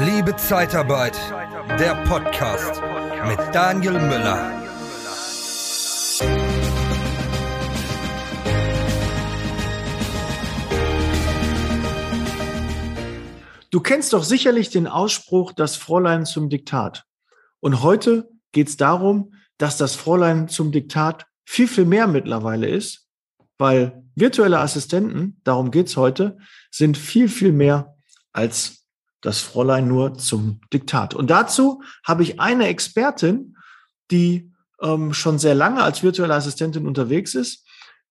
Liebe Zeitarbeit, der Podcast mit Daniel Müller. Du kennst doch sicherlich den Ausspruch, das Fräulein zum Diktat. Und heute geht es darum, dass das Fräulein zum Diktat viel, viel mehr mittlerweile ist, weil virtuelle Assistenten, darum geht's heute, sind viel, viel mehr als das Fräulein nur zum Diktat. Und dazu habe ich eine Expertin, die ähm, schon sehr lange als virtuelle Assistentin unterwegs ist.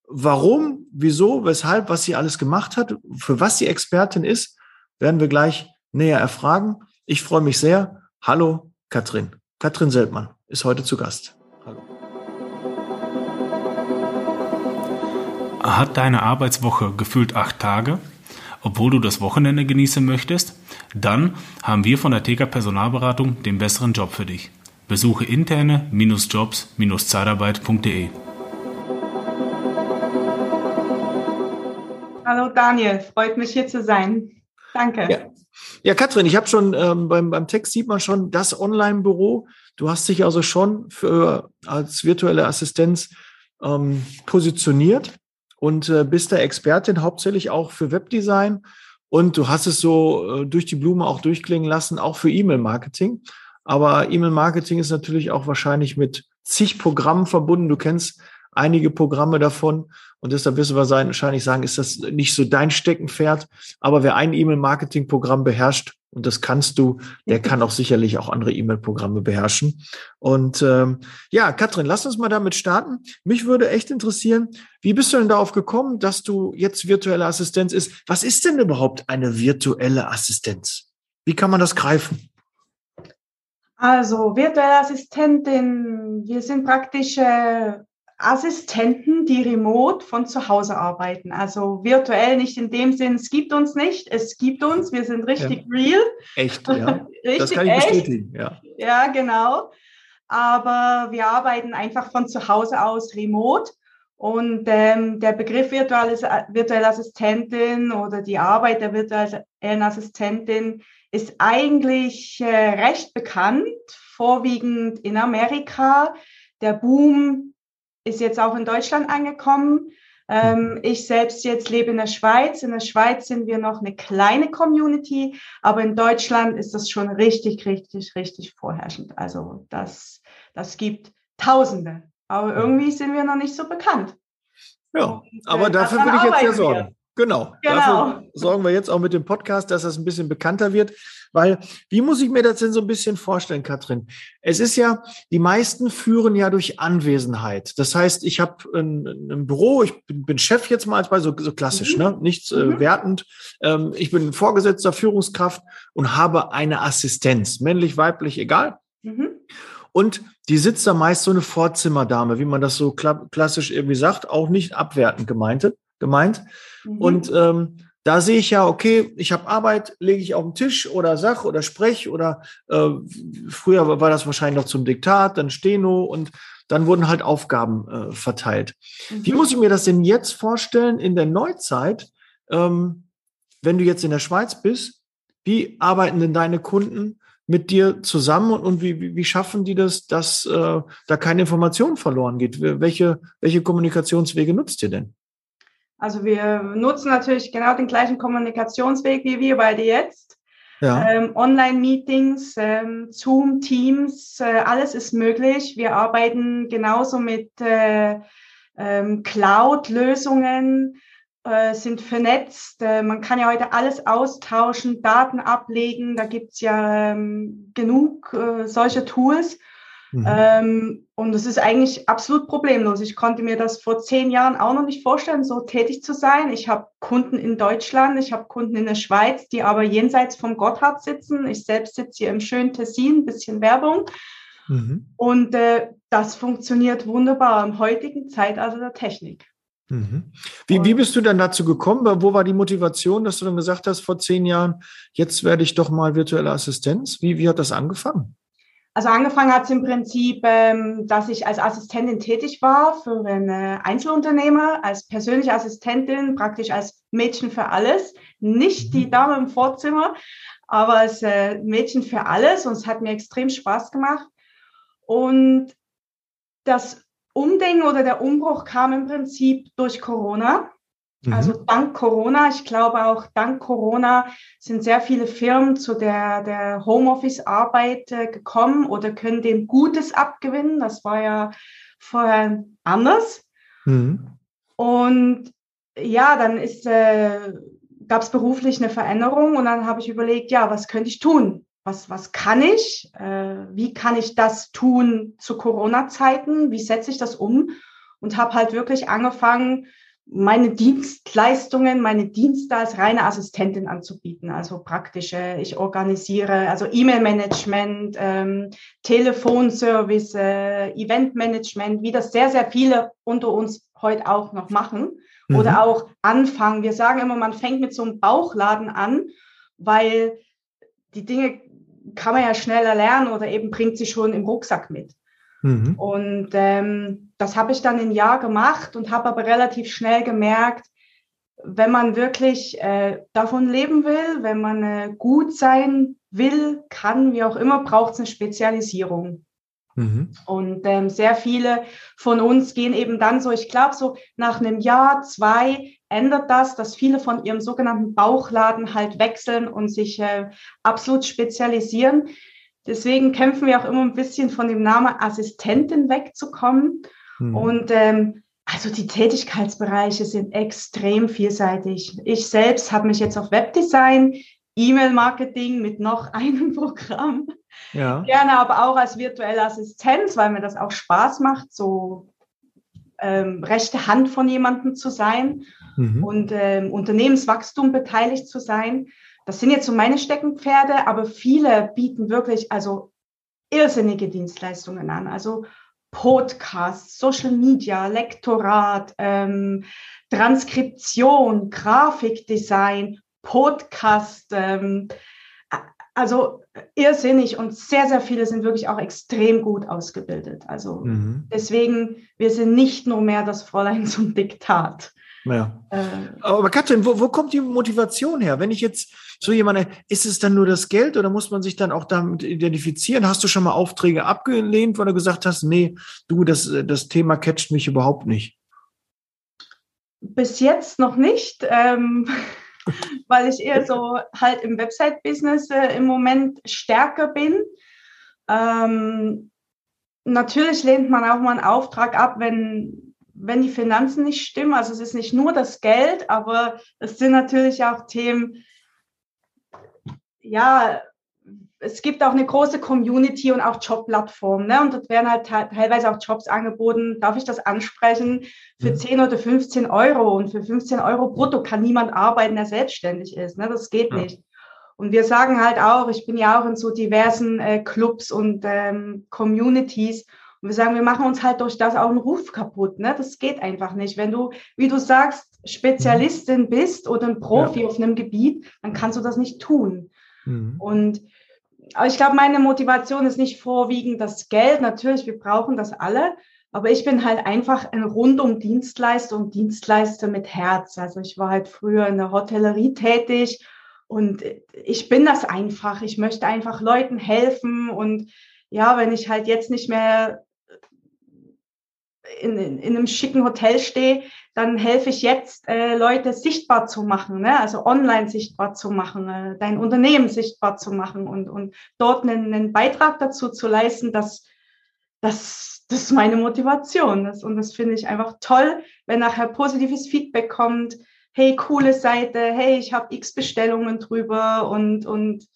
Warum, wieso, weshalb, was sie alles gemacht hat, für was sie Expertin ist, werden wir gleich näher erfragen. Ich freue mich sehr. Hallo, Katrin. Katrin Seltmann ist heute zu Gast. Hallo. Hat deine Arbeitswoche gefühlt acht Tage, obwohl du das Wochenende genießen möchtest? Dann haben wir von der TK Personalberatung den besseren Job für dich. Besuche interne-jobs-zeitarbeit.de. Hallo Daniel, freut mich hier zu sein. Danke. Ja, ja Katrin, ich habe schon ähm, beim, beim Text sieht man schon das Online-Büro. Du hast dich also schon für, als virtuelle Assistenz ähm, positioniert und äh, bist der Expertin hauptsächlich auch für Webdesign. Und du hast es so äh, durch die Blume auch durchklingen lassen, auch für E-Mail-Marketing. Aber E-Mail-Marketing ist natürlich auch wahrscheinlich mit zig Programmen verbunden. Du kennst einige Programme davon. Und deshalb wirst du wahrscheinlich sagen, ist das nicht so dein Steckenpferd. Aber wer ein E-Mail-Marketing-Programm beherrscht, und das kannst du, der kann auch sicherlich auch andere E-Mail-Programme beherrschen. Und ähm, ja, Katrin, lass uns mal damit starten. Mich würde echt interessieren, wie bist du denn darauf gekommen, dass du jetzt virtuelle Assistenz ist? Was ist denn überhaupt eine virtuelle Assistenz? Wie kann man das greifen? Also virtuelle Assistentin, wir sind praktisch äh, Assistenten, die remote von zu Hause arbeiten. Also virtuell nicht in dem Sinn, es gibt uns nicht, es gibt uns, wir sind richtig ja. real. Echt, ja. richtig das kann ich echt. bestätigen, ja. Ja, genau. Aber wir arbeiten einfach von zu Hause aus remote. Und ähm, der Begriff virtuelle, virtuelle Assistentin oder die Arbeit der virtuellen Assistentin ist eigentlich äh, recht bekannt, vorwiegend in Amerika. Der Boom ist jetzt auch in Deutschland angekommen. Ähm, ich selbst jetzt lebe in der Schweiz. In der Schweiz sind wir noch eine kleine Community, aber in Deutschland ist das schon richtig, richtig, richtig vorherrschend. Also das, das gibt Tausende. Aber irgendwie sind wir noch nicht so bekannt. Ja, Und, aber äh, dafür würde ich jetzt ja sorgen. Genau. genau. Dafür sorgen wir jetzt auch mit dem Podcast, dass das ein bisschen bekannter wird. Weil, wie muss ich mir das denn so ein bisschen vorstellen, Katrin? Es ist ja, die meisten führen ja durch Anwesenheit. Das heißt, ich habe ein, ein, Büro, ich bin, bin, Chef jetzt mal als bei so, so klassisch, mhm. ne? nichts äh, mhm. wertend. Ähm, ich bin Vorgesetzter, Führungskraft und habe eine Assistenz, männlich, weiblich, egal. Mhm. Und die sitzt da meist so eine Vorzimmerdame, wie man das so klassisch irgendwie sagt, auch nicht abwertend gemeint. gemeint. Mhm. Und ähm, da sehe ich ja, okay, ich habe Arbeit, lege ich auf den Tisch oder sag oder sprech oder äh, früher war das wahrscheinlich noch zum Diktat, dann Steno und dann wurden halt Aufgaben äh, verteilt. Mhm. Wie muss ich mir das denn jetzt vorstellen in der Neuzeit, ähm, wenn du jetzt in der Schweiz bist? Wie arbeiten denn deine Kunden mit dir zusammen und, und wie, wie schaffen die das, dass äh, da keine Information verloren geht? Welche, welche Kommunikationswege nutzt ihr denn? Also wir nutzen natürlich genau den gleichen Kommunikationsweg wie wir beide jetzt. Ja. Ähm, Online-Meetings, ähm, Zoom, Teams, äh, alles ist möglich. Wir arbeiten genauso mit äh, ähm, Cloud-Lösungen, äh, sind vernetzt. Äh, man kann ja heute alles austauschen, Daten ablegen. Da gibt's ja ähm, genug äh, solche Tools. Mhm. Ähm, und es ist eigentlich absolut problemlos. Ich konnte mir das vor zehn Jahren auch noch nicht vorstellen, so tätig zu sein. Ich habe Kunden in Deutschland, ich habe Kunden in der Schweiz, die aber jenseits vom Gotthard sitzen. Ich selbst sitze hier im schönen Tessin, bisschen Werbung. Mhm. Und äh, das funktioniert wunderbar im heutigen Zeitalter der Technik. Mhm. Wie, wie bist du dann dazu gekommen? Wo war die Motivation, dass du dann gesagt hast, vor zehn Jahren, jetzt werde ich doch mal virtuelle Assistenz? Wie, wie hat das angefangen? Also angefangen hat es im Prinzip, ähm, dass ich als Assistentin tätig war für einen Einzelunternehmer, als persönliche Assistentin, praktisch als Mädchen für alles. Nicht die mhm. Dame im Vorzimmer, aber ist äh, Mädchen für alles und es hat mir extrem Spaß gemacht. Und das Umdenken oder der Umbruch kam im Prinzip durch Corona. Mhm. Also dank Corona, ich glaube auch dank Corona sind sehr viele Firmen zu der, der Homeoffice-Arbeit äh, gekommen oder können dem Gutes abgewinnen. Das war ja vorher anders. Mhm. Und ja, dann ist, äh, gab es beruflich eine Veränderung und dann habe ich überlegt, ja, was könnte ich tun? Was, was kann ich? Äh, wie kann ich das tun zu Corona-Zeiten? Wie setze ich das um? Und habe halt wirklich angefangen, meine Dienstleistungen, meine Dienste als reine Assistentin anzubieten. Also praktische, ich organisiere also E-Mail-Management, ähm, Telefonservice, äh, Event-Management, wie das sehr, sehr viele unter uns heute auch noch machen. Mhm. Oder auch anfangen. Wir sagen immer, man fängt mit so einem Bauchladen an, weil die Dinge kann man ja schneller lernen oder eben bringt sie schon im Rucksack mit. Mhm. Und ähm, das habe ich dann ein Jahr gemacht und habe aber relativ schnell gemerkt, wenn man wirklich äh, davon leben will, wenn man äh, gut sein will, kann, wie auch immer, braucht es eine Spezialisierung. Mhm. Und ähm, sehr viele von uns gehen eben dann so, ich glaube, so nach einem Jahr, zwei ändert das, dass viele von ihrem sogenannten Bauchladen halt wechseln und sich äh, absolut spezialisieren. Deswegen kämpfen wir auch immer ein bisschen von dem Namen Assistentin wegzukommen. Mhm. Und ähm, also die Tätigkeitsbereiche sind extrem vielseitig. Ich selbst habe mich jetzt auf Webdesign, E-Mail-Marketing mit noch einem Programm. Ja. Gerne aber auch als virtuelle Assistenz, weil mir das auch Spaß macht, so ähm, rechte Hand von jemandem zu sein mhm. und ähm, Unternehmenswachstum beteiligt zu sein. Das sind jetzt so meine Steckenpferde, aber viele bieten wirklich also irrsinnige Dienstleistungen an. Also Podcast, Social Media, Lektorat, ähm, Transkription, Grafikdesign, Podcast, ähm, also irrsinnig und sehr, sehr viele sind wirklich auch extrem gut ausgebildet. Also mhm. deswegen, wir sind nicht nur mehr das Fräulein zum Diktat. Ja. Äh, Aber Katrin, wo, wo kommt die Motivation her? Wenn ich jetzt so jemand, ist es dann nur das Geld oder muss man sich dann auch damit identifizieren? Hast du schon mal Aufträge abgelehnt, weil du gesagt hast, nee, du, das, das Thema catcht mich überhaupt nicht? Bis jetzt noch nicht, ähm, weil ich eher so halt im Website-Business äh, im Moment stärker bin. Ähm, natürlich lehnt man auch mal einen Auftrag ab, wenn wenn die Finanzen nicht stimmen, also es ist nicht nur das Geld, aber es sind natürlich auch Themen, ja, es gibt auch eine große Community und auch Jobplattformen. Ne? Und dort werden halt teilweise auch Jobs angeboten. Darf ich das ansprechen? Für 10 mhm. oder 15 Euro. Und für 15 Euro brutto kann niemand arbeiten, der selbstständig ist. Ne? Das geht ja. nicht. Und wir sagen halt auch, ich bin ja auch in so diversen äh, Clubs und ähm, Communities. Wir sagen, wir machen uns halt durch das auch einen Ruf kaputt. Ne? Das geht einfach nicht. Wenn du, wie du sagst, Spezialistin bist oder ein Profi ja. auf einem Gebiet, dann kannst du das nicht tun. Mhm. Und aber ich glaube, meine Motivation ist nicht vorwiegend das Geld. Natürlich, wir brauchen das alle. Aber ich bin halt einfach ein rundum Dienstleister und Dienstleister mit Herz. Also ich war halt früher in der Hotellerie tätig und ich bin das einfach. Ich möchte einfach Leuten helfen und ja, wenn ich halt jetzt nicht mehr in, in, in einem schicken Hotel stehe, dann helfe ich jetzt, äh, Leute sichtbar zu machen, ne? also online sichtbar zu machen, äh, dein Unternehmen sichtbar zu machen und, und dort einen, einen Beitrag dazu zu leisten, dass das, das ist meine Motivation. Das, und das finde ich einfach toll, wenn nachher positives Feedback kommt. Hey, coole Seite, hey, ich habe x Bestellungen drüber und, und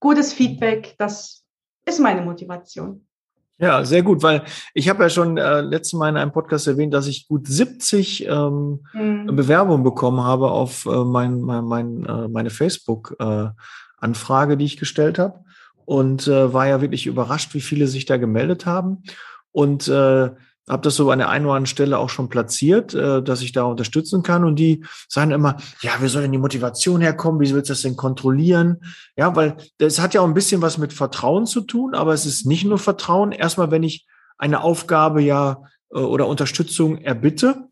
gutes Feedback. Das ist meine Motivation. Ja, sehr gut, weil ich habe ja schon äh, letztes Mal in einem Podcast erwähnt, dass ich gut 70 ähm, mhm. Bewerbungen bekommen habe auf äh, mein, mein, mein, äh, meine Facebook-Anfrage, äh, die ich gestellt habe. Und äh, war ja wirklich überrascht, wie viele sich da gemeldet haben. Und äh, habe das so an der einen oder anderen Stelle auch schon platziert, äh, dass ich da unterstützen kann. Und die sagen immer, ja, wie soll denn die Motivation herkommen? Wie willst du das denn kontrollieren? Ja, weil das hat ja auch ein bisschen was mit Vertrauen zu tun, aber es ist nicht nur Vertrauen. Erstmal, wenn ich eine Aufgabe ja äh, oder Unterstützung erbitte,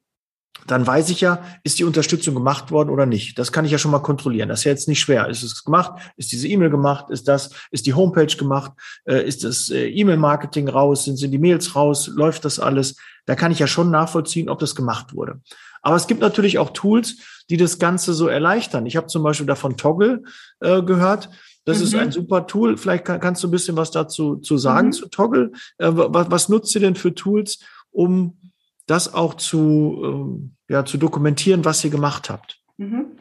dann weiß ich ja, ist die Unterstützung gemacht worden oder nicht. Das kann ich ja schon mal kontrollieren. Das ist ja jetzt nicht schwer. Ist es gemacht? Ist diese E-Mail gemacht? Ist das, ist die Homepage gemacht? Äh, ist das äh, E-Mail-Marketing raus? Sind, sind die Mails raus? Läuft das alles? Da kann ich ja schon nachvollziehen, ob das gemacht wurde. Aber es gibt natürlich auch Tools, die das Ganze so erleichtern. Ich habe zum Beispiel davon Toggle äh, gehört. Das mhm. ist ein super Tool. Vielleicht kann, kannst du ein bisschen was dazu zu sagen mhm. zu Toggle. Äh, was, was nutzt ihr denn für Tools, um das auch zu, ähm, ja, zu dokumentieren, was ihr gemacht habt? Mhm.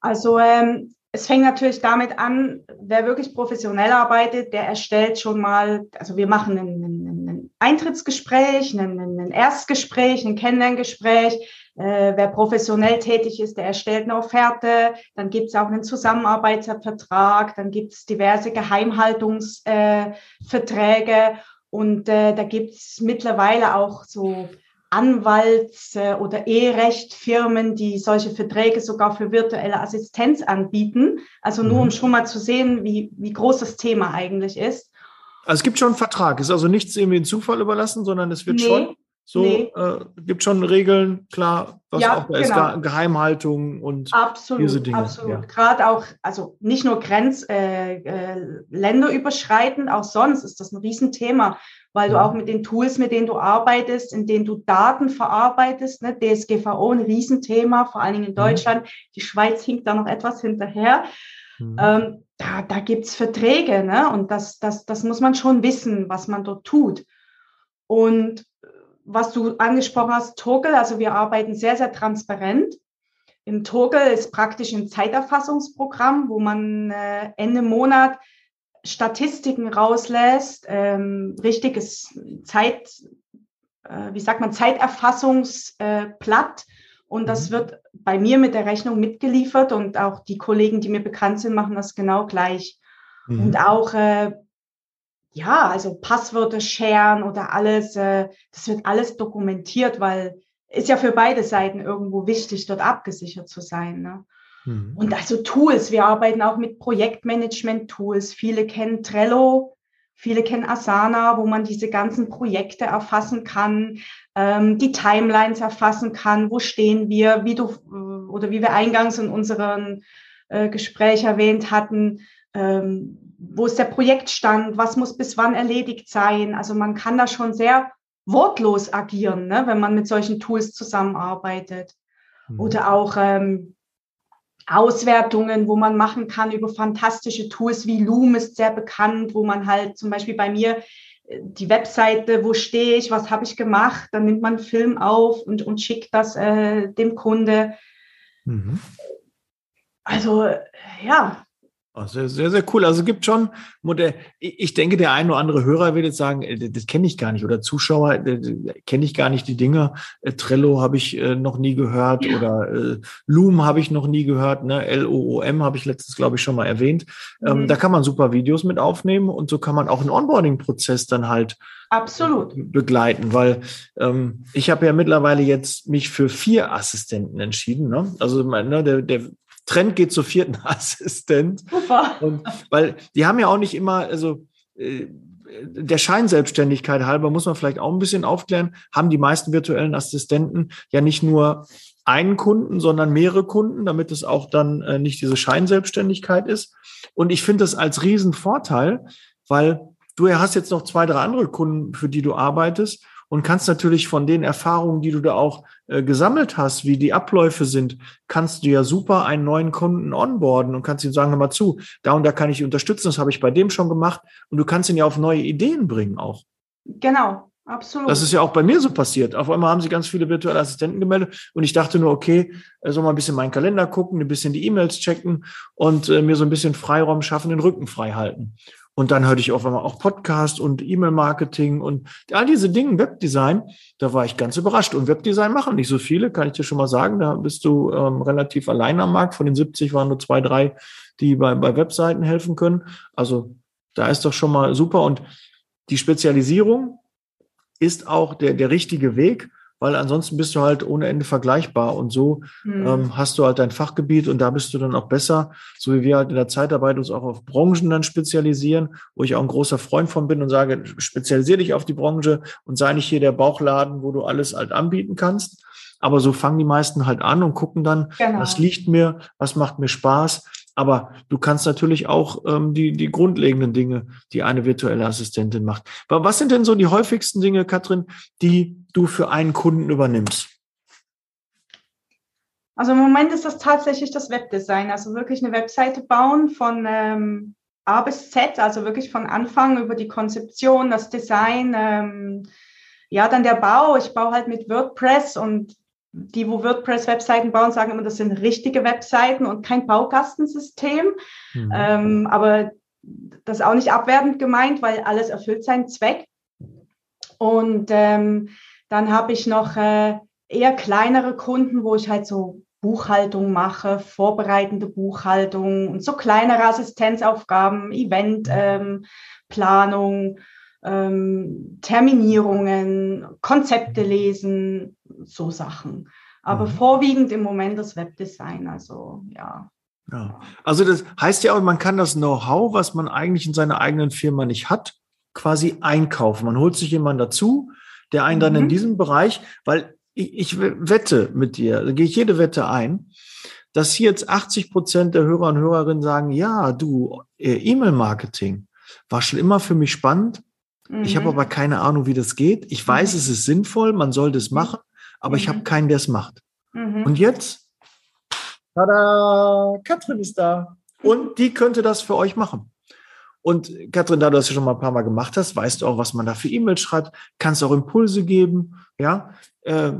Also ähm, es fängt natürlich damit an, wer wirklich professionell arbeitet, der erstellt schon mal, also wir machen ein, ein, ein Eintrittsgespräch, ein, ein, Erstgespräch, ein Kennenlerngespräch. Äh, wer professionell tätig ist, der erstellt eine Offerte. Dann gibt es auch einen Zusammenarbeitsvertrag, dann gibt es diverse Geheimhaltungsverträge äh, und äh, da gibt es mittlerweile auch so Anwalts- oder E-Recht-Firmen, die solche Verträge sogar für virtuelle Assistenz anbieten. Also nur, um mhm. schon mal zu sehen, wie, wie groß das Thema eigentlich ist. Also es gibt schon einen Vertrag, ist also nichts irgendwie in Zufall überlassen, sondern es wird nee, schon so, nee. äh, gibt schon Regeln, klar, was ja, auch da genau. ist, Geheimhaltung und absolut, diese Dinge. Absolut, ja. gerade auch, also nicht nur Grenz, äh, äh, länderüberschreitend, auch sonst ist das ein Riesenthema weil du auch mit den Tools, mit denen du arbeitest, in denen du Daten verarbeitest, ne, DSGVO ein Riesenthema, vor allen Dingen in mhm. Deutschland. Die Schweiz hinkt da noch etwas hinterher. Mhm. Ähm, da da gibt's Verträge, ne? Und das, das, das muss man schon wissen, was man dort tut. Und was du angesprochen hast, Toggle, also wir arbeiten sehr, sehr transparent. Im Toggle ist praktisch ein Zeiterfassungsprogramm, wo man äh, Ende Monat Statistiken rauslässt, ähm, richtiges Zeit, äh, wie sagt man, Zeiterfassungsblatt. Äh, und das mhm. wird bei mir mit der Rechnung mitgeliefert und auch die Kollegen, die mir bekannt sind, machen das genau gleich. Mhm. Und auch, äh, ja, also Passwörter sharen oder alles, äh, das wird alles dokumentiert, weil ist ja für beide Seiten irgendwo wichtig, dort abgesichert zu sein. Ne? Mhm. Und also Tools, wir arbeiten auch mit Projektmanagement-Tools. Viele kennen Trello, viele kennen Asana, wo man diese ganzen Projekte erfassen kann, ähm, die Timelines erfassen kann, wo stehen wir, wie du oder wie wir eingangs in unserem äh, Gespräch erwähnt hatten, ähm, wo ist der Projektstand, was muss bis wann erledigt sein. Also man kann da schon sehr wortlos agieren, ne, wenn man mit solchen Tools zusammenarbeitet. Mhm. Oder auch ähm, Auswertungen, wo man machen kann über fantastische Tools wie Loom ist sehr bekannt, wo man halt zum Beispiel bei mir äh, die Webseite, wo stehe ich, was habe ich gemacht, dann nimmt man einen Film auf und, und schickt das äh, dem Kunde. Mhm. Also ja, Oh, sehr, sehr, sehr cool. Also es gibt schon Modell. Ich denke, der ein oder andere Hörer wird jetzt sagen, äh, das kenne ich gar nicht. Oder Zuschauer, kenne ich gar nicht die Dinge. Äh, Trello habe ich äh, noch nie gehört oder Loom habe ich noch nie gehört. Ne? L-O-O-M habe ich letztens, glaube ich, schon mal erwähnt. Ähm, mhm. Da kann man super Videos mit aufnehmen und so kann man auch einen Onboarding-Prozess dann halt Absolut. begleiten, weil ähm, ich habe ja mittlerweile jetzt mich für vier Assistenten entschieden. Ne? Also ne, der, der Trend geht zur vierten Assistent. Super. Und, weil die haben ja auch nicht immer, also äh, der Scheinselbstständigkeit halber muss man vielleicht auch ein bisschen aufklären, haben die meisten virtuellen Assistenten ja nicht nur einen Kunden, sondern mehrere Kunden, damit es auch dann äh, nicht diese Scheinselbstständigkeit ist. Und ich finde das als Riesenvorteil, weil du hast jetzt noch zwei, drei andere Kunden, für die du arbeitest und kannst natürlich von den Erfahrungen, die du da auch äh, gesammelt hast, wie die Abläufe sind, kannst du ja super einen neuen Kunden onboarden und kannst ihm sagen, hör mal zu, da und da kann ich unterstützen, das habe ich bei dem schon gemacht und du kannst ihn ja auf neue Ideen bringen auch. Genau. Absolut. Das ist ja auch bei mir so passiert. Auf einmal haben sie ganz viele virtuelle Assistenten gemeldet und ich dachte nur, okay, äh, soll mal ein bisschen meinen Kalender gucken, ein bisschen die E-Mails checken und äh, mir so ein bisschen Freiraum schaffen, den Rücken frei halten. Und dann hörte ich auf einmal auch Podcast und E-Mail-Marketing und all diese Dinge, Webdesign, da war ich ganz überrascht. Und Webdesign machen nicht so viele, kann ich dir schon mal sagen. Da bist du ähm, relativ allein am Markt. Von den 70 waren nur zwei, drei, die bei, bei Webseiten helfen können. Also da ist doch schon mal super. Und die Spezialisierung ist auch der, der richtige Weg weil ansonsten bist du halt ohne Ende vergleichbar und so mhm. ähm, hast du halt dein Fachgebiet und da bist du dann auch besser, so wie wir halt in der Zeitarbeit uns auch auf Branchen dann spezialisieren, wo ich auch ein großer Freund von bin und sage, spezialisiere dich auf die Branche und sei nicht hier der Bauchladen, wo du alles halt anbieten kannst, Aber so fangen die meisten halt an und gucken dann, genau. was liegt mir, was macht mir Spaß. Aber du kannst natürlich auch ähm, die, die grundlegenden Dinge, die eine virtuelle Assistentin macht. Aber was sind denn so die häufigsten Dinge, Katrin, die du für einen Kunden übernimmst? Also im Moment ist das tatsächlich das Webdesign, also wirklich eine Webseite bauen von ähm, A bis Z, also wirklich von Anfang über die Konzeption, das Design, ähm, ja, dann der Bau. Ich baue halt mit WordPress und die, wo WordPress-Webseiten bauen, sagen immer, das sind richtige Webseiten und kein Baukastensystem. Mhm. Ähm, aber das ist auch nicht abwertend gemeint, weil alles erfüllt seinen Zweck. Und ähm, dann habe ich noch äh, eher kleinere Kunden, wo ich halt so Buchhaltung mache, vorbereitende Buchhaltung und so kleinere Assistenzaufgaben, Eventplanung, ähm, ähm, Terminierungen, Konzepte lesen, so Sachen. Aber mhm. vorwiegend im Moment das Webdesign, also ja. Ja, also das heißt ja auch, man kann das Know-how, was man eigentlich in seiner eigenen Firma nicht hat, quasi einkaufen. Man holt sich jemanden dazu, der einen mhm. dann in mhm. diesem Bereich, weil ich, ich wette mit dir, da gehe ich jede Wette ein, dass hier jetzt 80 Prozent der Hörer und Hörerinnen sagen, ja, du, äh, E-Mail-Marketing war schon immer für mich spannend. Mhm. Ich habe mhm. aber keine Ahnung, wie das geht. Ich weiß, mhm. es ist sinnvoll, man sollte es machen, aber mhm. ich habe keinen, der es macht. Mhm. Und jetzt, tada, Katrin ist da. Und die könnte das für euch machen. Und Katrin, da du das ja schon mal ein paar Mal gemacht hast, weißt du auch, was man da für E-Mails schreibt, kannst auch Impulse geben, ja. Äh,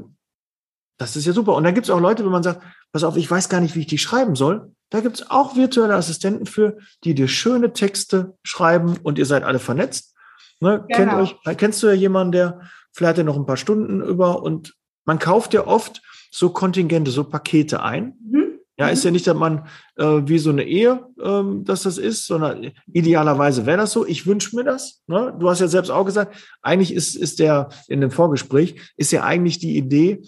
das ist ja super. Und dann gibt es auch Leute, wenn man sagt, pass auf, ich weiß gar nicht, wie ich die schreiben soll. Da gibt es auch virtuelle Assistenten für, die dir schöne Texte schreiben und ihr seid alle vernetzt. Ne? Genau. Kennt euch, kennst du ja jemanden, der vielleicht er noch ein paar Stunden über und man kauft ja oft so Kontingente, so Pakete ein. Mhm. Ja, ist ja nicht, dass man äh, wie so eine Ehe, ähm, dass das ist, sondern idealerweise wäre das so. Ich wünsche mir das. Ne? Du hast ja selbst auch gesagt, eigentlich ist, ist der in dem Vorgespräch, ist ja eigentlich die Idee,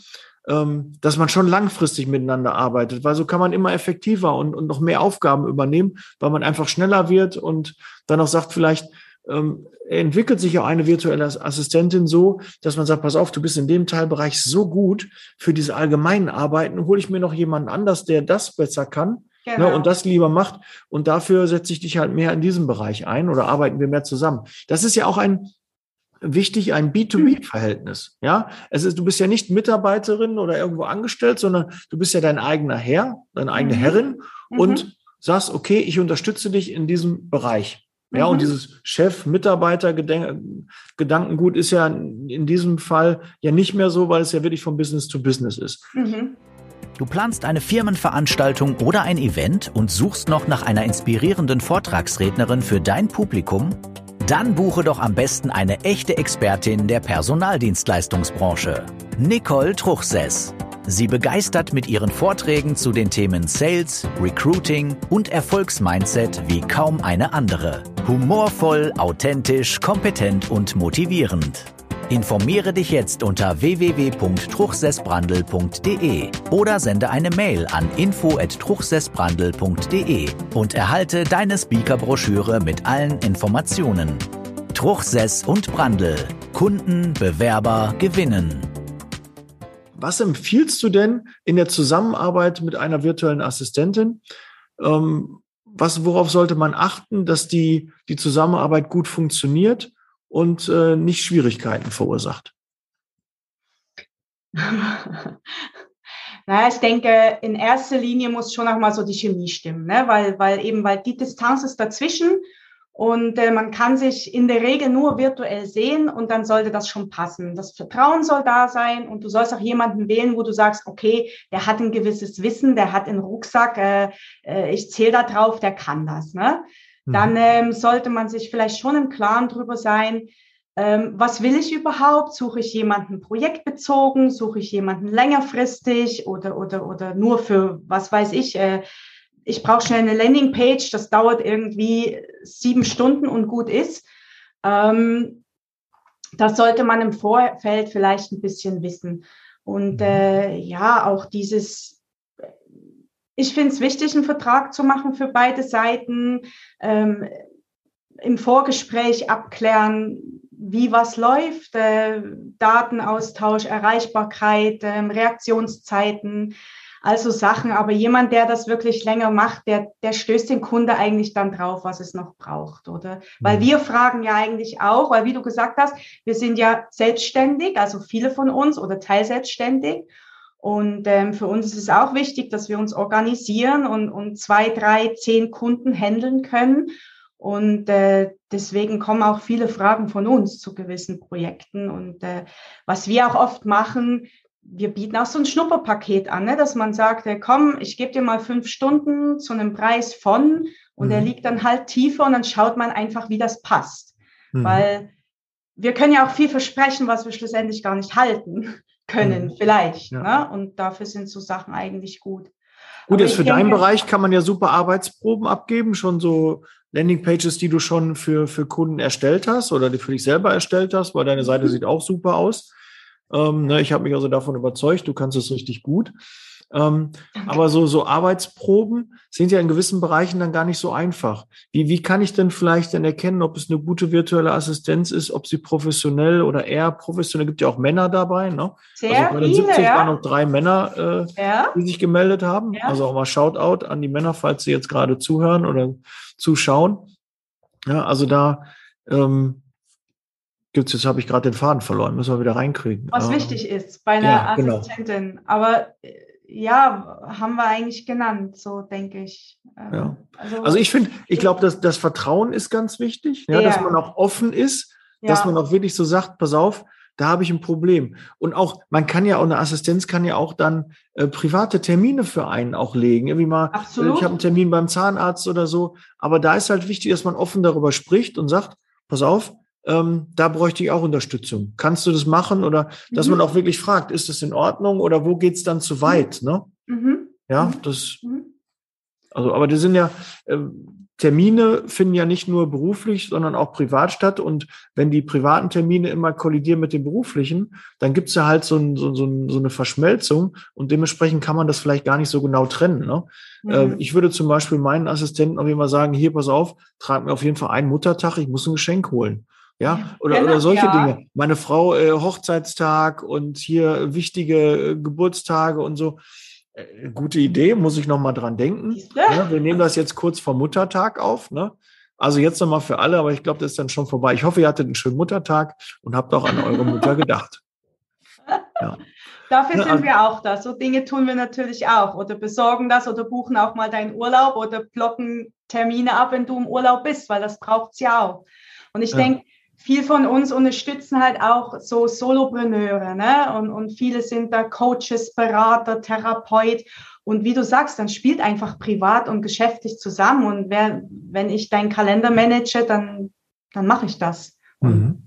ähm, dass man schon langfristig miteinander arbeitet, weil so kann man immer effektiver und, und noch mehr Aufgaben übernehmen, weil man einfach schneller wird und dann auch sagt, vielleicht, ähm, entwickelt sich ja eine virtuelle Assistentin so, dass man sagt, pass auf, du bist in dem Teilbereich so gut für diese allgemeinen Arbeiten, hole ich mir noch jemanden anders, der das besser kann. Ne, genau. Ne, und das lieber macht. Und dafür setze ich dich halt mehr in diesem Bereich ein oder arbeiten wir mehr zusammen. Das ist ja auch ein wichtig, ein B2B-Verhältnis. Ja, es ist, du bist ja nicht Mitarbeiterin oder irgendwo angestellt, sondern du bist ja dein eigener Herr, deine eigene mhm. Herrin mhm. und sagst, okay, ich unterstütze dich in diesem Bereich. Ja, mhm. und dieses Chef-Mitarbeiter-Gedankengut ist ja in diesem Fall ja nicht mehr so, weil es ja wirklich von Business to Business ist. Mhm. Du planst eine Firmenveranstaltung oder ein Event und suchst noch nach einer inspirierenden Vortragsrednerin für dein Publikum? Dann buche doch am besten eine echte Expertin der Personaldienstleistungsbranche. Nicole Truchsess. Sie begeistert mit ihren Vorträgen zu den Themen Sales, Recruiting und Erfolgsmindset wie kaum eine andere. Humorvoll, authentisch, kompetent und motivierend. Informiere dich jetzt unter www.truchsessbrandel.de oder sende eine Mail an info@truchsessbrandel.de und erhalte deine Speakerbroschüre mit allen Informationen. Truchsess und Brandel. Kunden, Bewerber gewinnen. Was empfiehlst du denn in der Zusammenarbeit mit einer virtuellen Assistentin? Ähm, was, worauf sollte man achten, dass die, die Zusammenarbeit gut funktioniert und äh, nicht Schwierigkeiten verursacht? naja, ich denke, in erster Linie muss schon auch mal so die Chemie stimmen, ne? weil, weil eben, weil die Distanz ist dazwischen und äh, man kann sich in der Regel nur virtuell sehen und dann sollte das schon passen. Das Vertrauen soll da sein und du sollst auch jemanden wählen, wo du sagst, okay, der hat ein gewisses Wissen, der hat einen Rucksack, äh, äh, ich zähle da drauf, der kann das. Ne? Mhm. Dann ähm, sollte man sich vielleicht schon im Klaren drüber sein, ähm, was will ich überhaupt? Suche ich jemanden projektbezogen? Suche ich jemanden längerfristig oder, oder, oder nur für, was weiß ich, äh, ich brauche schnell eine Landingpage, das dauert irgendwie sieben Stunden und gut ist. Ähm, das sollte man im Vorfeld vielleicht ein bisschen wissen. Und mhm. äh, ja, auch dieses, ich finde es wichtig, einen Vertrag zu machen für beide Seiten, ähm, im Vorgespräch abklären, wie was läuft, äh, Datenaustausch, Erreichbarkeit, äh, Reaktionszeiten, also Sachen. Aber jemand, der das wirklich länger macht, der, der stößt den Kunde eigentlich dann drauf, was es noch braucht, oder? Weil mhm. wir fragen ja eigentlich auch, weil wie du gesagt hast, wir sind ja selbstständig, also viele von uns oder teilselbstständig. Und ähm, für uns ist es auch wichtig, dass wir uns organisieren und, und zwei, drei, zehn Kunden handeln können. Und äh, deswegen kommen auch viele Fragen von uns zu gewissen Projekten. Und äh, was wir auch oft machen, wir bieten auch so ein Schnupperpaket an, ne? dass man sagt, hey, komm, ich gebe dir mal fünf Stunden zu einem Preis von und mhm. der liegt dann halt tiefer und dann schaut man einfach, wie das passt. Mhm. Weil wir können ja auch viel versprechen, was wir schlussendlich gar nicht halten können, mhm. vielleicht. Ja. Ne? Und dafür sind so Sachen eigentlich gut. Gut, jetzt für deinen Bereich kann man ja super Arbeitsproben abgeben, schon so Landingpages, die du schon für, für Kunden erstellt hast oder die für dich selber erstellt hast, weil deine Seite mhm. sieht auch super aus. Ähm, ne, ich habe mich also davon überzeugt, du kannst es richtig gut. Ähm, aber so, so Arbeitsproben sind ja in gewissen Bereichen dann gar nicht so einfach. Wie, wie kann ich denn vielleicht denn erkennen, ob es eine gute virtuelle Assistenz ist, ob sie professionell oder eher professionell, gibt ja auch Männer dabei, ne? Sehr also bei den 70 ja. waren noch drei Männer, äh, ja. die sich gemeldet haben. Ja. Also auch mal Shoutout an die Männer, falls sie jetzt gerade zuhören oder zuschauen. Ja, also da ähm, gibt's jetzt habe ich gerade den Faden verloren, müssen wir wieder reinkriegen. Was ähm, wichtig ist bei einer ja, genau. Assistentin. Genau. Aber äh, ja, haben wir eigentlich genannt, so denke ich. Ähm, ja. Also, also ich finde, ich glaube, dass das Vertrauen ist ganz wichtig, ja, ja, dass man auch offen ist, dass man auch wirklich so sagt, pass auf, da habe ich ein Problem. Und auch, man kann ja auch, eine Assistenz kann ja auch dann äh, private Termine für einen auch legen. Irgendwie mal, äh, Absolut. ich habe einen Termin beim Zahnarzt oder so. Aber da ist halt wichtig, dass man offen darüber spricht und sagt, pass auf, ähm, da bräuchte ich auch Unterstützung. Kannst du das machen? Oder dass mhm. man auch wirklich fragt, ist das in Ordnung oder wo geht's dann zu weit? Ne? Mhm. Ja, mhm. das. Mhm. Also, aber das sind ja äh, Termine finden ja nicht nur beruflich, sondern auch privat statt. Und wenn die privaten Termine immer kollidieren mit den beruflichen, dann gibt's ja halt so, ein, so, so, so, eine Verschmelzung und dementsprechend kann man das vielleicht gar nicht so genau trennen. Ne? Äh, mhm. Ich würde zum Beispiel meinen Assistenten auch immer sagen, hier, pass auf, trag mir auf jeden Fall einen Muttertag, ich muss ein Geschenk holen. Ja, oder, oder solche ja. Dinge. Meine Frau äh, Hochzeitstag und hier wichtige äh, Geburtstage und so. Äh, gute Idee, muss ich noch mal dran denken. Ja, wir nehmen das jetzt kurz vor Muttertag auf. Ne? Also jetzt noch mal für alle, aber ich glaube, das ist dann schon vorbei. Ich hoffe, ihr hattet einen schönen Muttertag und habt auch an eure Mutter gedacht. Ja. Dafür ja, sind also, wir auch da. So Dinge tun wir natürlich auch. Oder besorgen das oder buchen auch mal deinen Urlaub oder blocken Termine ab, wenn du im Urlaub bist, weil das braucht es ja auch. Und ich denke, viel von uns unterstützen halt auch so Solopreneure, ne? Und, und viele sind da Coaches, Berater, Therapeut. Und wie du sagst, dann spielt einfach privat und geschäftlich zusammen. Und wer, wenn ich deinen Kalender manage, dann, dann mache ich das. Mhm.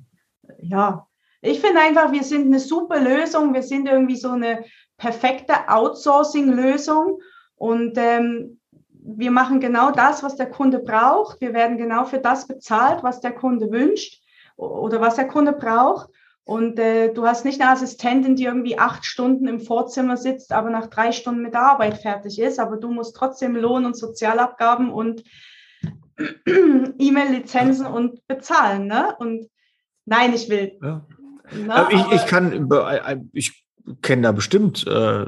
ja, ich finde einfach, wir sind eine super Lösung. Wir sind irgendwie so eine perfekte Outsourcing-Lösung. Und ähm, wir machen genau das, was der Kunde braucht. Wir werden genau für das bezahlt, was der Kunde wünscht oder was der Kunde braucht. Und äh, du hast nicht eine Assistentin, die irgendwie acht Stunden im Vorzimmer sitzt, aber nach drei Stunden mit der Arbeit fertig ist. Aber du musst trotzdem Lohn und Sozialabgaben und E-Mail-Lizenzen und bezahlen. Ne? Und nein, ich will. Ja. Na, ich, ich kann, ich kenne da bestimmt äh,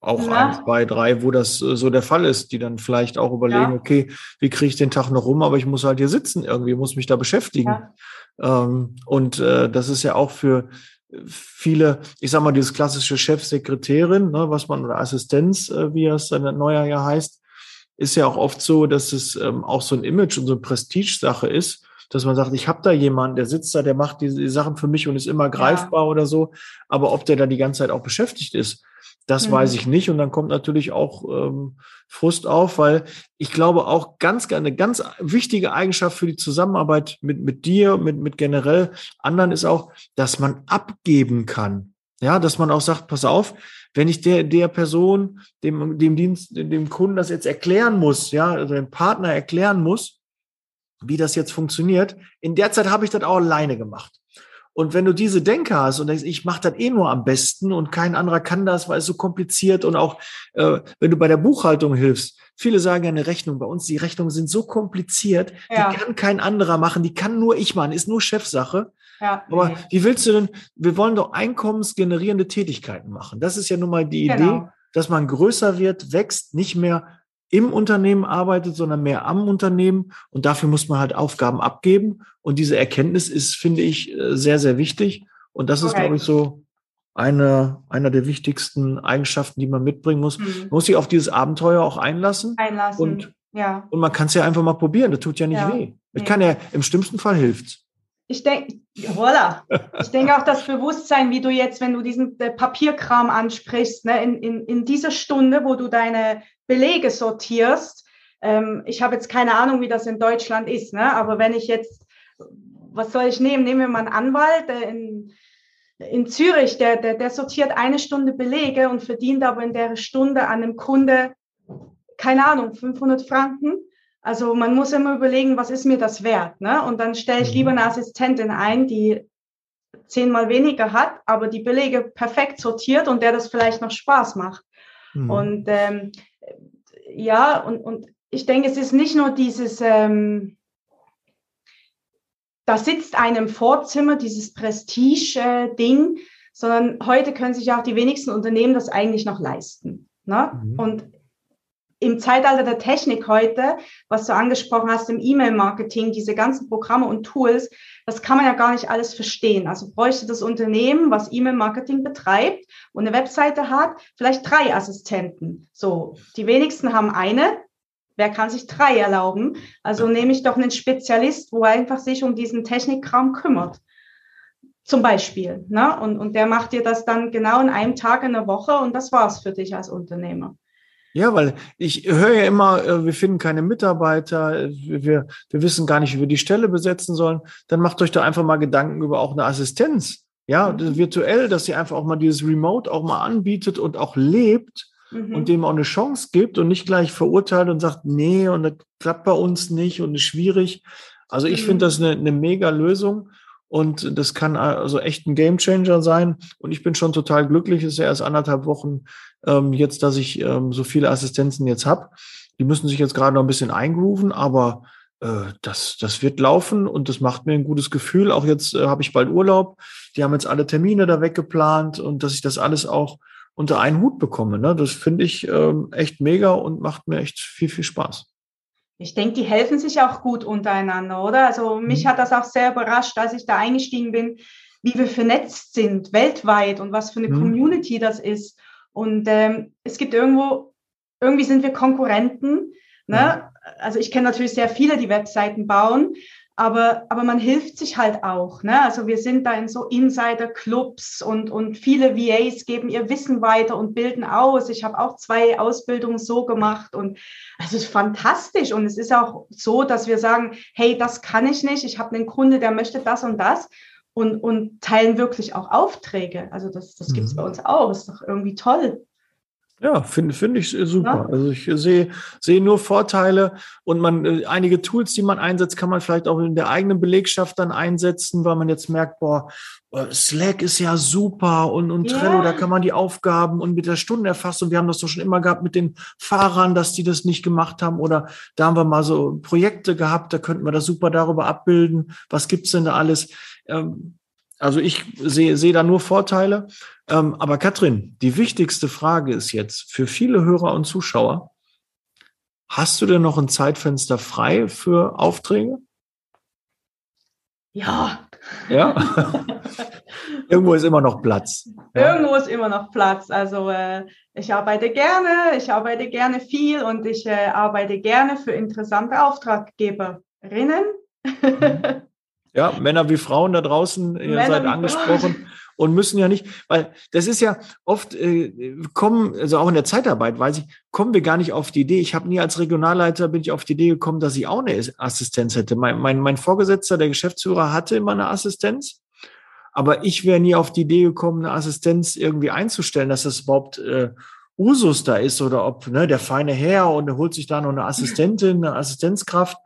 auch ja. ein, zwei, drei, wo das äh, so der Fall ist, die dann vielleicht auch überlegen, ja. okay, wie kriege ich den Tag noch rum, aber ich muss halt hier sitzen irgendwie, muss mich da beschäftigen. Ja. Ähm, und äh, das ist ja auch für viele, ich sag mal, dieses klassische Chefsekretärin, ne, was man, oder Assistenz, äh, wie es dann neuer ja heißt, ist ja auch oft so, dass es ähm, auch so ein Image und so eine Prestige-Sache ist, dass man sagt, ich habe da jemanden, der sitzt da, der macht diese die Sachen für mich und ist immer greifbar ja. oder so. Aber ob der da die ganze Zeit auch beschäftigt ist, das mhm. weiß ich nicht. Und dann kommt natürlich auch ähm, Frust auf, weil ich glaube auch ganz, eine ganz wichtige Eigenschaft für die Zusammenarbeit mit, mit dir, mit, mit generell anderen ist auch, dass man abgeben kann. Ja, dass man auch sagt, pass auf, wenn ich der, der Person, dem, dem Dienst, dem Kunden das jetzt erklären muss, ja, also dem Partner erklären muss, wie das jetzt funktioniert, in der Zeit habe ich das auch alleine gemacht. Und wenn du diese Denke hast und denkst, ich mache das eh nur am besten und kein anderer kann das, weil es so kompliziert und auch äh, wenn du bei der Buchhaltung hilfst, viele sagen ja eine Rechnung. Bei uns, die Rechnungen sind so kompliziert, ja. die kann kein anderer machen, die kann nur ich machen, ist nur Chefsache. Ja, Aber wie willst du denn, wir wollen doch einkommensgenerierende Tätigkeiten machen. Das ist ja nun mal die genau. Idee, dass man größer wird, wächst, nicht mehr im Unternehmen arbeitet, sondern mehr am Unternehmen. Und dafür muss man halt Aufgaben abgeben. Und diese Erkenntnis ist, finde ich, äh, sehr, sehr wichtig. Und das ist, okay. glaube ich, so eine, einer der wichtigsten Eigenschaften, die man mitbringen muss. Mhm. Man muss sich auf dieses Abenteuer auch einlassen. Einlassen. Und, ja. und man kann es ja einfach mal probieren. Das tut ja nicht ja. weh. Ich nee. kann ja, im schlimmsten Fall hilft's. Ich denke, voilà. Ich denke auch das Bewusstsein, wie du jetzt, wenn du diesen äh, Papierkram ansprichst, ne, in, in, in dieser Stunde, wo du deine Belege sortierst. Ähm, ich habe jetzt keine Ahnung, wie das in Deutschland ist, ne? aber wenn ich jetzt, was soll ich nehmen? Nehmen wir mal einen Anwalt äh, in, in Zürich, der, der, der sortiert eine Stunde Belege und verdient aber in der Stunde an einem Kunde, keine Ahnung, 500 Franken. Also man muss immer überlegen, was ist mir das wert? Ne? Und dann stelle ich lieber eine Assistentin ein, die zehnmal weniger hat, aber die Belege perfekt sortiert und der das vielleicht noch Spaß macht. Mhm. Und ähm, ja, und, und ich denke, es ist nicht nur dieses, ähm, da sitzt einem Vorzimmer, dieses Prestige-Ding, sondern heute können sich auch die wenigsten Unternehmen das eigentlich noch leisten. Ne? Mhm. Und im Zeitalter der Technik heute, was du angesprochen hast, im E-Mail-Marketing, diese ganzen Programme und Tools, das kann man ja gar nicht alles verstehen. Also bräuchte das Unternehmen, was E-Mail-Marketing betreibt und eine Webseite hat, vielleicht drei Assistenten. So, die wenigsten haben eine. Wer kann sich drei erlauben? Also nehme ich doch einen Spezialist, wo er einfach sich um diesen Technikkram kümmert. Zum Beispiel. Ne? Und, und der macht dir das dann genau in einem Tag in der Woche und das war's für dich als Unternehmer. Ja, weil ich höre ja immer, äh, wir finden keine Mitarbeiter, wir, wir wissen gar nicht, wie wir die Stelle besetzen sollen. Dann macht euch doch einfach mal Gedanken über auch eine Assistenz. Ja, mhm. virtuell, dass ihr einfach auch mal dieses Remote auch mal anbietet und auch lebt mhm. und dem auch eine Chance gibt und nicht gleich verurteilt und sagt, nee, und das klappt bei uns nicht und ist schwierig. Also ich mhm. finde das eine, eine mega Lösung. Und das kann also echt ein Gamechanger sein. Und ich bin schon total glücklich. Es ist ja erst anderthalb Wochen ähm, jetzt, dass ich ähm, so viele Assistenzen jetzt habe. Die müssen sich jetzt gerade noch ein bisschen eingrooven, aber äh, das, das wird laufen und das macht mir ein gutes Gefühl. Auch jetzt äh, habe ich bald Urlaub. Die haben jetzt alle Termine da weggeplant und dass ich das alles auch unter einen Hut bekomme. Ne? Das finde ich ähm, echt mega und macht mir echt viel, viel Spaß. Ich denke, die helfen sich auch gut untereinander, oder? Also mich mhm. hat das auch sehr überrascht, als ich da eingestiegen bin, wie wir vernetzt sind weltweit und was für eine mhm. Community das ist. Und ähm, es gibt irgendwo, irgendwie sind wir Konkurrenten. Ne? Ja. Also ich kenne natürlich sehr viele, die Webseiten bauen, aber, aber man hilft sich halt auch. Ne? Also wir sind da in so Insider-Clubs und, und viele VAs geben ihr Wissen weiter und bilden aus. Ich habe auch zwei Ausbildungen so gemacht und es ist fantastisch. Und es ist auch so, dass wir sagen, hey, das kann ich nicht. Ich habe einen Kunde, der möchte das und das und, und teilen wirklich auch Aufträge. Also das, das gibt es mhm. bei uns auch. Ist doch irgendwie toll. Ja, finde finde ich super. Ja. Also ich sehe sehe nur Vorteile und man äh, einige Tools, die man einsetzt, kann man vielleicht auch in der eigenen Belegschaft dann einsetzen, weil man jetzt merkt, boah, äh, Slack ist ja super und und yeah. Trello, da kann man die Aufgaben und mit der Stundenerfassung, wir haben das doch schon immer gehabt mit den Fahrern, dass die das nicht gemacht haben oder da haben wir mal so Projekte gehabt, da könnten wir das super darüber abbilden. Was gibt's denn da alles? Ähm, also ich sehe, sehe da nur Vorteile. Ähm, aber Katrin, die wichtigste Frage ist jetzt für viele Hörer und Zuschauer, hast du denn noch ein Zeitfenster frei für Aufträge? Ja. Ja? Irgendwo ist immer noch Platz. Ja? Irgendwo ist immer noch Platz. Also äh, ich arbeite gerne, ich arbeite gerne viel und ich äh, arbeite gerne für interessante Auftraggeberinnen. Mhm. Ja, Männer wie Frauen da draußen, ihr Männer seid angesprochen und müssen ja nicht, weil das ist ja oft äh, kommen, also auch in der Zeitarbeit, weiß ich, kommen wir gar nicht auf die Idee. Ich habe nie als Regionalleiter bin ich auf die Idee gekommen, dass ich auch eine Assistenz hätte. Mein, mein, mein Vorgesetzter, der Geschäftsführer, hatte immer eine Assistenz. Aber ich wäre nie auf die Idee gekommen, eine Assistenz irgendwie einzustellen, dass das überhaupt äh, Usus da ist oder ob ne, der feine Herr und er holt sich da noch eine Assistentin, eine Assistenzkraft.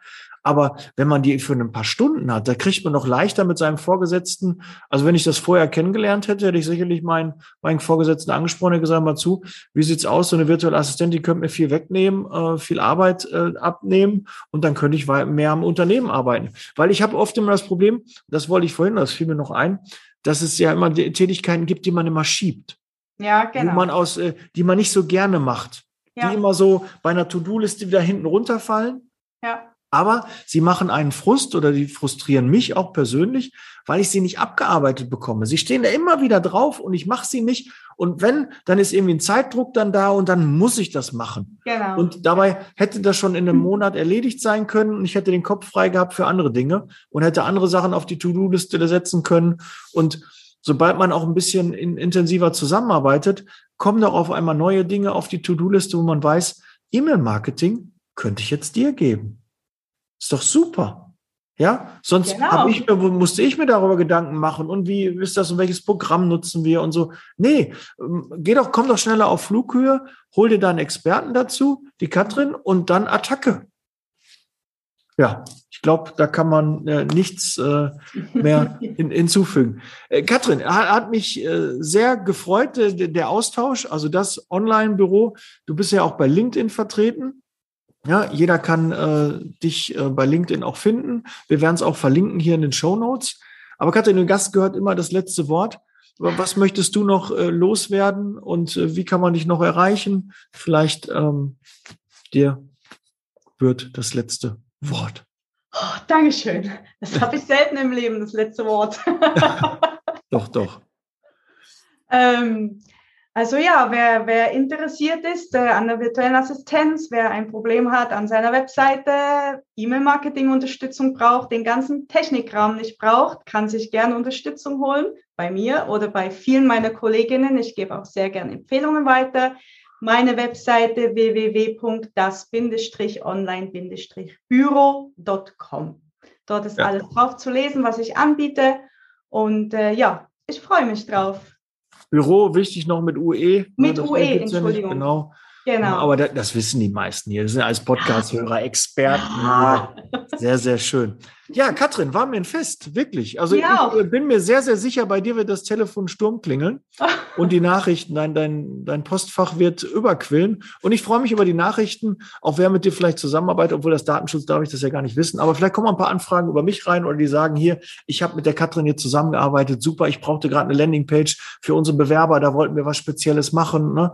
Aber wenn man die für ein paar Stunden hat, da kriegt man noch leichter mit seinem Vorgesetzten. Also wenn ich das vorher kennengelernt hätte, hätte ich sicherlich meinen, meinen Vorgesetzten angesprochen und gesagt, mal zu, wie sieht's aus? So eine virtuelle Assistentin, die könnte mir viel wegnehmen, äh, viel Arbeit äh, abnehmen und dann könnte ich mehr am Unternehmen arbeiten. Weil ich habe oft immer das Problem, das wollte ich vorhin, das fiel mir noch ein, dass es ja immer Tätigkeiten gibt, die man immer schiebt. Ja, genau. Die man aus, äh, die man nicht so gerne macht. Ja. Die immer so bei einer To-Do-Liste wieder hinten runterfallen. Ja. Aber sie machen einen Frust oder die frustrieren mich auch persönlich, weil ich sie nicht abgearbeitet bekomme. Sie stehen da immer wieder drauf und ich mache sie nicht. Und wenn, dann ist irgendwie ein Zeitdruck dann da und dann muss ich das machen. Genau. Und dabei hätte das schon in einem Monat erledigt sein können und ich hätte den Kopf frei gehabt für andere Dinge und hätte andere Sachen auf die To-Do-Liste setzen können. Und sobald man auch ein bisschen in, intensiver zusammenarbeitet, kommen doch auf einmal neue Dinge auf die To-Do-Liste, wo man weiß, E-Mail-Marketing könnte ich jetzt dir geben. Ist doch super. Ja, sonst genau. ich mir, musste ich mir darüber Gedanken machen und wie ist das und welches Programm nutzen wir und so. Nee, ähm, geh doch, komm doch schneller auf Flughöhe, hol dir deinen Experten dazu, die Katrin, und dann Attacke. Ja, ich glaube, da kann man äh, nichts äh, mehr hin, hinzufügen. Äh, Katrin, hat, hat mich äh, sehr gefreut, der, der Austausch, also das Online-Büro. Du bist ja auch bei LinkedIn vertreten. Ja, jeder kann äh, dich äh, bei LinkedIn auch finden. Wir werden es auch verlinken hier in den Show Notes. Aber Katrin, dem Gast gehört immer das letzte Wort. Was möchtest du noch äh, loswerden und äh, wie kann man dich noch erreichen? Vielleicht ähm, dir wird das letzte Wort. Oh, Dankeschön. Das habe ich selten im Leben, das letzte Wort. doch, doch. Ähm, also ja, wer, wer interessiert ist äh, an der virtuellen Assistenz, wer ein Problem hat an seiner Webseite, E-Mail-Marketing-Unterstützung braucht, den ganzen Technikrahmen nicht braucht, kann sich gerne Unterstützung holen bei mir oder bei vielen meiner Kolleginnen. Ich gebe auch sehr gerne Empfehlungen weiter. Meine Webseite www.das-online-büro.com. Dort ist ja. alles drauf zu lesen, was ich anbiete. Und äh, ja, ich freue mich drauf. Büro, wichtig noch mit UE. Mit ne, UE, Entschuldigung. Ja genau. Genau. Aber das, das, wissen die meisten hier. Das sind als Podcast-Hörer Experten. Ja. Sehr, sehr schön. Ja, Katrin, war mir ein Fest, wirklich. Also ja. ich bin mir sehr, sehr sicher, bei dir wird das Telefon Sturm klingeln und die Nachrichten, dein, dein, dein Postfach wird überquillen. Und ich freue mich über die Nachrichten, auch wer mit dir vielleicht zusammenarbeitet, obwohl das Datenschutz darf ich das ja gar nicht wissen. Aber vielleicht kommen ein paar Anfragen über mich rein oder die sagen hier, ich habe mit der Katrin hier zusammengearbeitet, super, ich brauchte gerade eine Landingpage für unsere Bewerber, da wollten wir was Spezielles machen. Ne?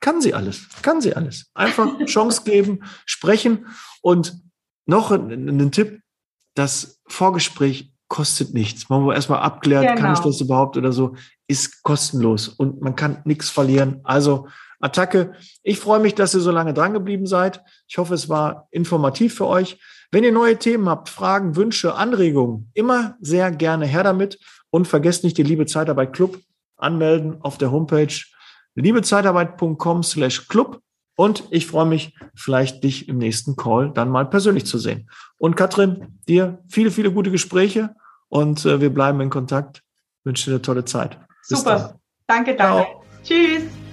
Kann sie alles, kann sie alles. Einfach Chance geben, sprechen und noch ein, Tipp, das Vorgespräch kostet nichts. Man muss erstmal abklären, genau. kann ich das überhaupt oder so, ist kostenlos und man kann nichts verlieren. Also Attacke. Ich freue mich, dass ihr so lange dran geblieben seid. Ich hoffe, es war informativ für euch. Wenn ihr neue Themen habt, Fragen, Wünsche, Anregungen, immer sehr gerne her damit und vergesst nicht die Liebe Zeitarbeit Club anmelden auf der Homepage liebezeitarbeit.com slash club und ich freue mich, vielleicht dich im nächsten Call dann mal persönlich zu sehen. Und Katrin, dir viele, viele gute Gespräche und äh, wir bleiben in Kontakt. Ich wünsche dir eine tolle Zeit. Bis Super. Dann. Danke, danke. Ciao. Tschüss.